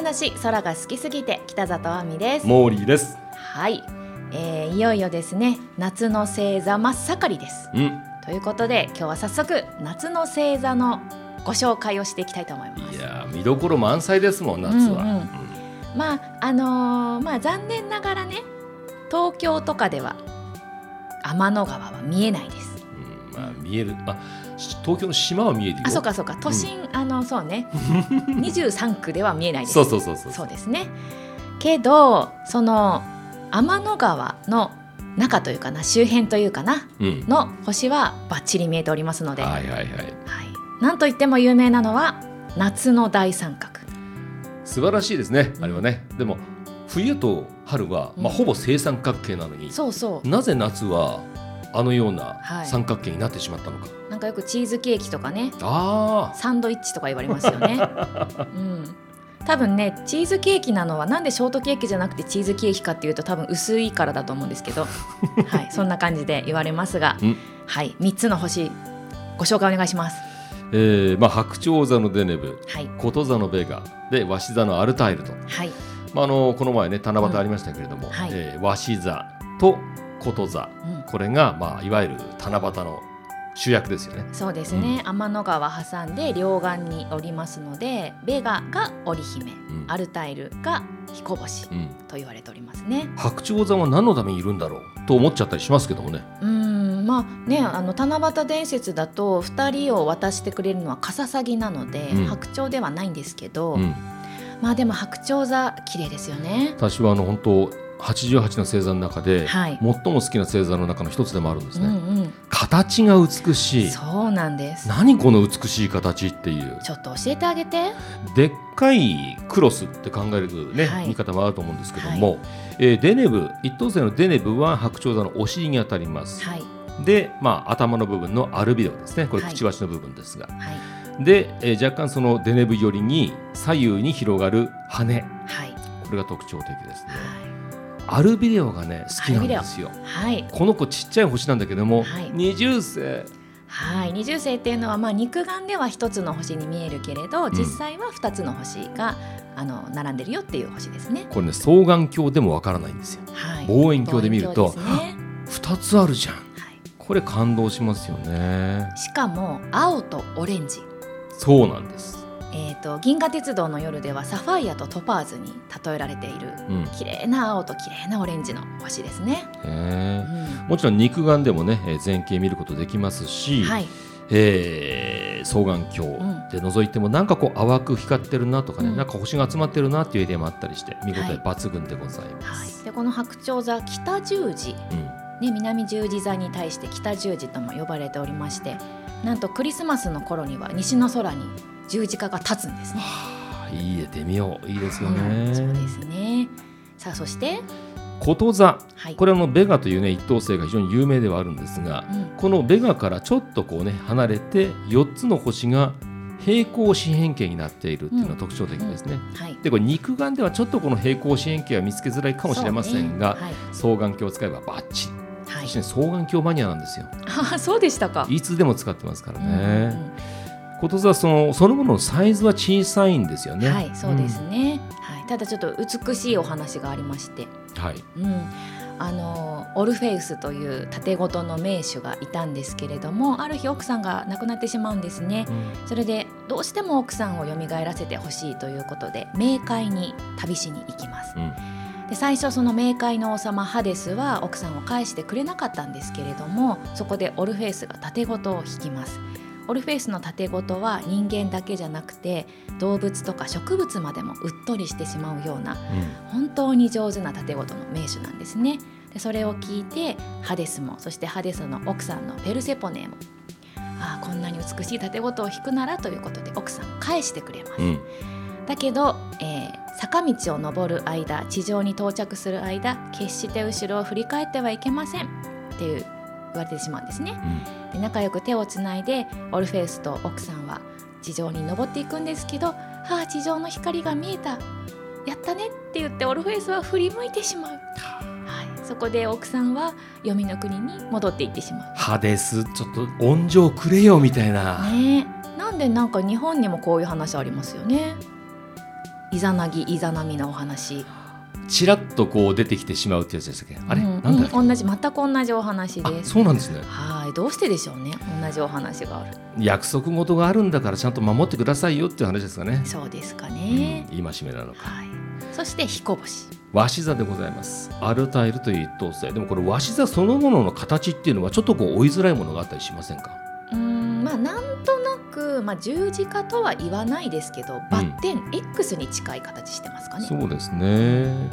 10分天体話空が好きすぎて北里亜美です。モーリーです。はい、えーいよいよですね夏の星座真っ盛りです。うん。ということで今日は早速夏の星座のご紹介をしていきたいと思います。いやー見どころ満載ですもん夏は。うんうん。まああのーまあ残念ながらね東京とかでは天の川は見えないです。うんうんまあ見える。あし東京の島は見えるよ。あそうかそうか都心、あのそうね 23区では見えないですそうそうそうそう。そうですねけどその天の川の中というかな周辺というかなうん。の星はバッチリ見えておりますので、はいはいはい。はいなんといっても有名なのは夏の大三角素晴らしいですねうんあれはね。でも冬と春はまあうんほぼ正三角形なのに、そうそうなぜ夏はあのようはない三角形になってしまったのか。なんかよくチーズケーキとかねあサンドイッチとか言われますよね。うん。多分ねチーズケーキなのはなんでショートケーキじゃなくてチーズケーキかっていうと多分薄いからだと思うんですけど。はいそんな感じで言われますが、うん。はい3つの星ご紹介お願いします。あ。えーまあ白鳥座のデネブ、はい。こと座のベガで鷲座のアルタイルと。はい。まあ、あのこの前ね七夕ありましたけれども、んはい。えー鷲座とこと座。うん。これが、まあ、いわゆる七夕の主役ですよね。そうですね、天の川挟んで両岸におりますのでベガが織姫うんアルタイルが彦星うん、と言われておりますね。白鳥座は何のためにいるんだろう？と思っちゃったりしますけどもね。うーんまあねあの七夕伝説だと2人を渡してくれるのはカササギなので、うん白鳥ではないんですけど、うん、まあでも白鳥座綺麗ですよね。私はあの本当88の星座の中で、はい。最も好きな星座の中の一つでもあるんですね。うんうん、形が美しい。そうなんです。何この美しい形っていう？ちょっと教えてあげて。でっかいクロスって考える、ねはい。見方もあると思うんですけども、えーデネブ一等星のデネブは白鳥座のお尻にあたります。はい。で、まあ、頭の部分のアルビドですね。これはい。くちばしの部分ですが、はい。で、えー若干そのデネブ寄りに左右に広がる羽。はい。これが特徴的ですね。はいアルビデオがね好きなんですよ。はい。この子ちっちゃい星なんだけども、はい。二重星はい、二重星っていうのは、まあ、肉眼では一つの星に見えるけれどん。実際は二つの星が、あの並んでるよっていう星ですね。これね双眼鏡でもわからないんですよ。はい、望遠鏡で見るとね。二つあるじゃん。はい、これ感動しますよね。しかも青とオレンジ、そうなんですえー、と銀河鉄道の夜ではサファイアとトパーズに例えられているうん。綺麗な青と綺麗なオレンジの星ですね。へうん。ーもちろん肉眼でもねえー全景見ることできますし、はい、えー双眼鏡で覗いてもなんかこう淡く光ってるなとかね、うん。なんか星が集まってるなっていうエリアもあったりして見応はい。え抜群でございまはい、す。でこの白鳥座北十字、うん。ね、南十字座に対して北十字とも呼ばれておりましてなんとクリスマスの頃には西の空に十字架が立つんですね。はあいい絵で見よう。いいですようんそうでね。すね。さあそして、こと座はい、これはベガというね一等星が非常に有名ではあるんですがうん。このベガからちょっとこうね離れて4つの星が平行四辺形になっているっていうのが特徴的ですね。はい、でこれ肉眼ではちょっとこの平行四辺形は見つけづらいかもしれませんが、そうね。双眼鏡を使えばバッチリ。はい。私ね双眼鏡マニアなんですよ。はい、あそうでしたか。いつでも使ってますからうんうんね。こと座はそのそのもののサイズは小さいんですよね。うんはい、そうですね、はい、ただちょっと美しいお話がありまして、うん。はい。うん、あのオルフェウスという盾事の名手がいたんですけれどもある日奥さんが亡くなってしまうんですねそれでどうしても奥さんを蘇らせてほしいということで冥界に旅しに行きますうん。で最初その冥界の王様ハデスは奥さんを返してくれなかったんですけれどもそこでオルフェウスが盾事を引きますオルフェウスの盾事は人間だけじゃなくて動物とか植物までもうっとりしてしまうような本当に上手な盾事の名手なんですねでそれを聞いてハデスもそしてハデスの奥さんのペルセポネもああこんなに美しい盾事を引くならということで奥さんを返してくれます、うん。うん。だけど、えー坂道を登る間地上に到着する間決して後ろを振り返ってはいけませんっていう言われてしまうんですね。で仲良く手をつないでオルフェウスと奥さんは地上に登っていくんですけど「はあ地上の光が見えた。やったね」って言ってオルフェウスは振り向いてしまう、はい、そこで奥さんは黄泉の国に戻っていってしまハデスちょっと恩情くれよみたいな。うね。えなんでなんか日本にもこういう話ありますよね。イザナギイザナミのお話ちらっとこう出てきてしまうってやつでしたっけ？あれ、うんなんだうん同じ全く同じお話あです。そうなんですね。はいどうしてでしょうね。同じお話がある。約束事があるんだからちゃんと守ってくださいよっていう話ですかね、そうですかうんね、戒めなのか。はい。そして彦星。鷲座でございます。アルタイルという一等星。でもこれ鷲座そのものの形っていうのはちょっとこう追いづらいものがあったりしませんか？まあなんとなく、まあ、十字架とは言わないですけどバッテン X に近い形してますかね、そうですね、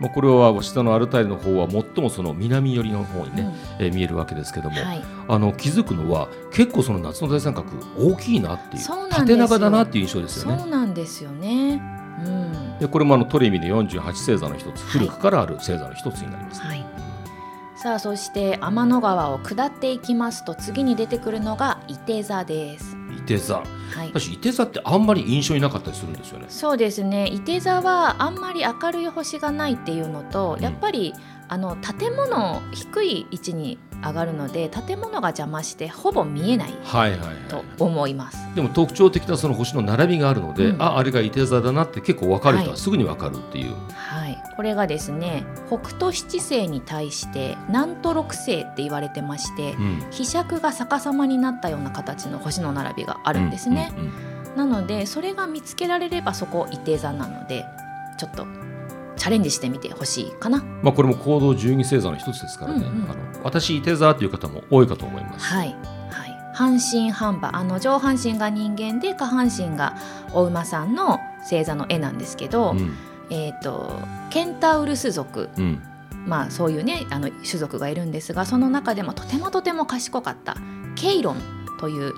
まあ、これは鷲座のアルタイルの方は最もその南寄りの方にね、えー見えるわけですけども、はい、あの気づくのは結構その夏の大三角大きいなっていう縦長だなっていう印象ですよね。そうなんですよね。うん、でこれもあのトレミで48星座の一つ、古くからある星座の一つになります、ね。はい。さあそして天の川を下っていきますと次に出てくるのが伊手座です。いて座はい。私いて座ってあんまり印象になかったりするんですよねそうですね。伊手座はあんまり明るい星がないっていうのと、うんやっぱりあの建物低い位置に上がるので建物が邪魔してほぼ見えないはいはいはい。と思います。でも特徴的なその星の並びがあるので、うん。ああれがいて座だなって結構分かる人ははい。すぐに分かるっていう、はい、これがですね北斗七星に対して南斗六星って言われてましてうん。飛尺が逆さまになったような形の星の並びがあるんですね、うんうんうんなのでそれが見つけられればそこ伊手座なのでちょっとチャレンジしてみてほしいかな。まあ、これも行動十二星座の一つですからね、うんうん。あの私いて座という方も多いかと思います、はいはい。半身半馬。あの上半身が人間で下半身がお馬さんの星座の絵なんですけど、うん。えっ、とケンタウルス族。うん。まあそういうねあの種族がいるんですがその中でもとてもとても賢かったケイロンという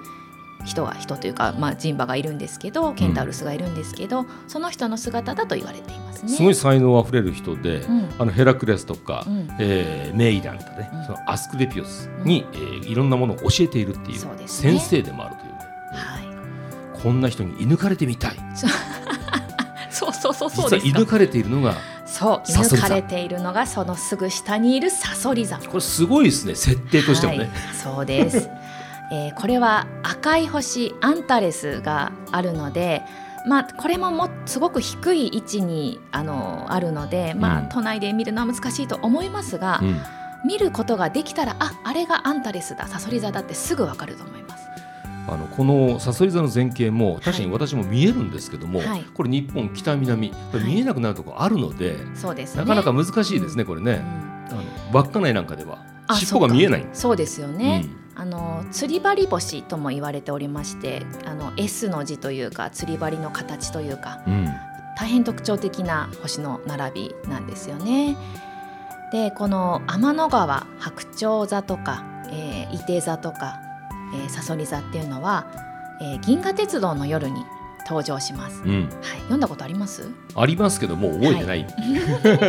人が人というか、まあ、人馬がいるんですけどケンタウルスがいるんですけど、その人の姿だと言われていますね。すごい才能あふれる人で、うん。あのヘラクレスとか、うん。えーメイランとかね、うん。そのアスクレピオスに、えーいろんなものを教えているっていうね。先生でもあるというね、はい、こんな人に射抜かれてみたい。そう。そうそうそうですか。射抜かれているのがそう。射抜かれているのがそのすぐ下にいるサソリ座。これすごいですね。設定としてもね、はい、そうです、えーこれは赤い星アンタレスがあるのでまあこれももすごく低い位置にあのあるので、まあうん都内で見るのは難しいと思いますが、うん。見ることができたらああれがアンタレスだ。サソリ座だってすぐわかると思います。あのこのサソリ座の前景も確かに私も見えるんですけども、はい。これ日本北南見えなくなるところあるので、そうですね。なかなか難しいですねこれね、うん。あの稚内なんかではあ尻尾が見えない。そうですよね、あの釣り針星とも言われておりましてあの S の字というか釣り針の形というかうんうん大変特徴的な星の並びなんですよね。でこの天の川白鳥座とか、えー、伊手座とか、えー、サソリ座っていうのは、えー銀河鉄道の夜に登場します。うんはい、読んだことあります？ありますけどもう覚えてない、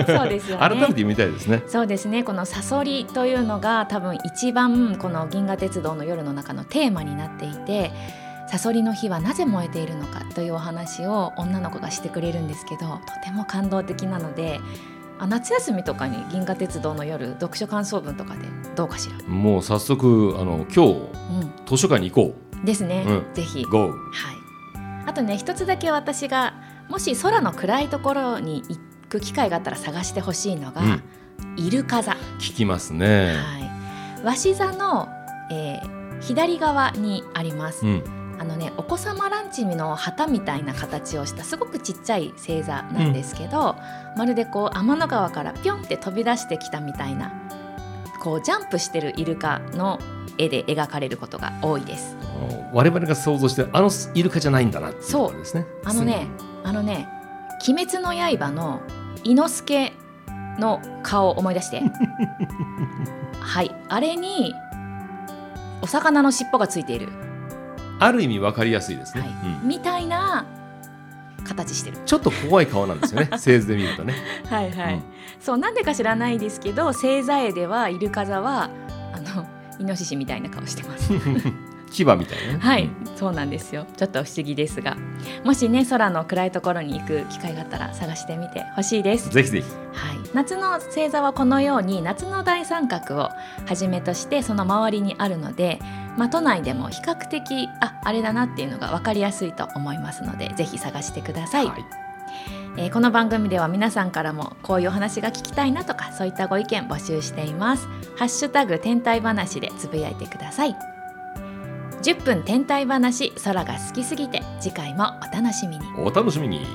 そうですよね。改めて読みたいですね。そうですねこのサソリというのが多分一番この銀河鉄道の夜の中のテーマになっていてサソリの火はなぜ燃えているのかというお話を女の子がしてくれるんですけどとても感動的なのであ夏休みとかに銀河鉄道の夜読書感想文とかでどうかしら、もう早速あの今日う図書館に行こん、ですね、うんぜひ、う。GO! はい、あとね一つだけ私がもし空の暗いところに行く機会があったら探してほしいのが、うん。イルカ座。聞きますね。はい、鷲座の、えー左側にあります、うん。あのねお子様ランチの旗みたいな形をしたすごくちっちゃい星座なんですけど、まるでこう天の川からピョンって飛び出してきたみたいなこうジャンプしてるイルカの絵で描かれることが多いです。あの我々が想像してるあのイルカじゃないんだなっていうところですね。あのねあのね「鬼滅の刃」の伊之助の顔を思い出して。はい。あれにお魚の尻尾がついている。ある意味わかりやすいですね、はい。うん。みたいな形してる。ちょっと怖い顔なんですよね。製図で見るとね。はいはうん。そうなんでか知らないですけど星座絵ではイルカ座はあのイノシシみたいな顔してます。千葉みたいな、はい、そうなんですよ。ちょっと不思議ですが。もしね空の暗いところに行く機会があったら探してみてほしいです。ぜひぜひ、はい、夏の星座はこのように夏の大三角をはじめとしてその周りにあるので、まあ、都内でも比較的ああれだなっていうのが分かりやすいと思いますのでぜひ探してください、はい、えー、この番組では皆さんからもこういうお話が聞きたいなとかそういったご意見募集しています。ハッシュタグ天体話でつぶやいてください。10分天体話空が好きすぎて次回もお楽しみに。お楽しみに。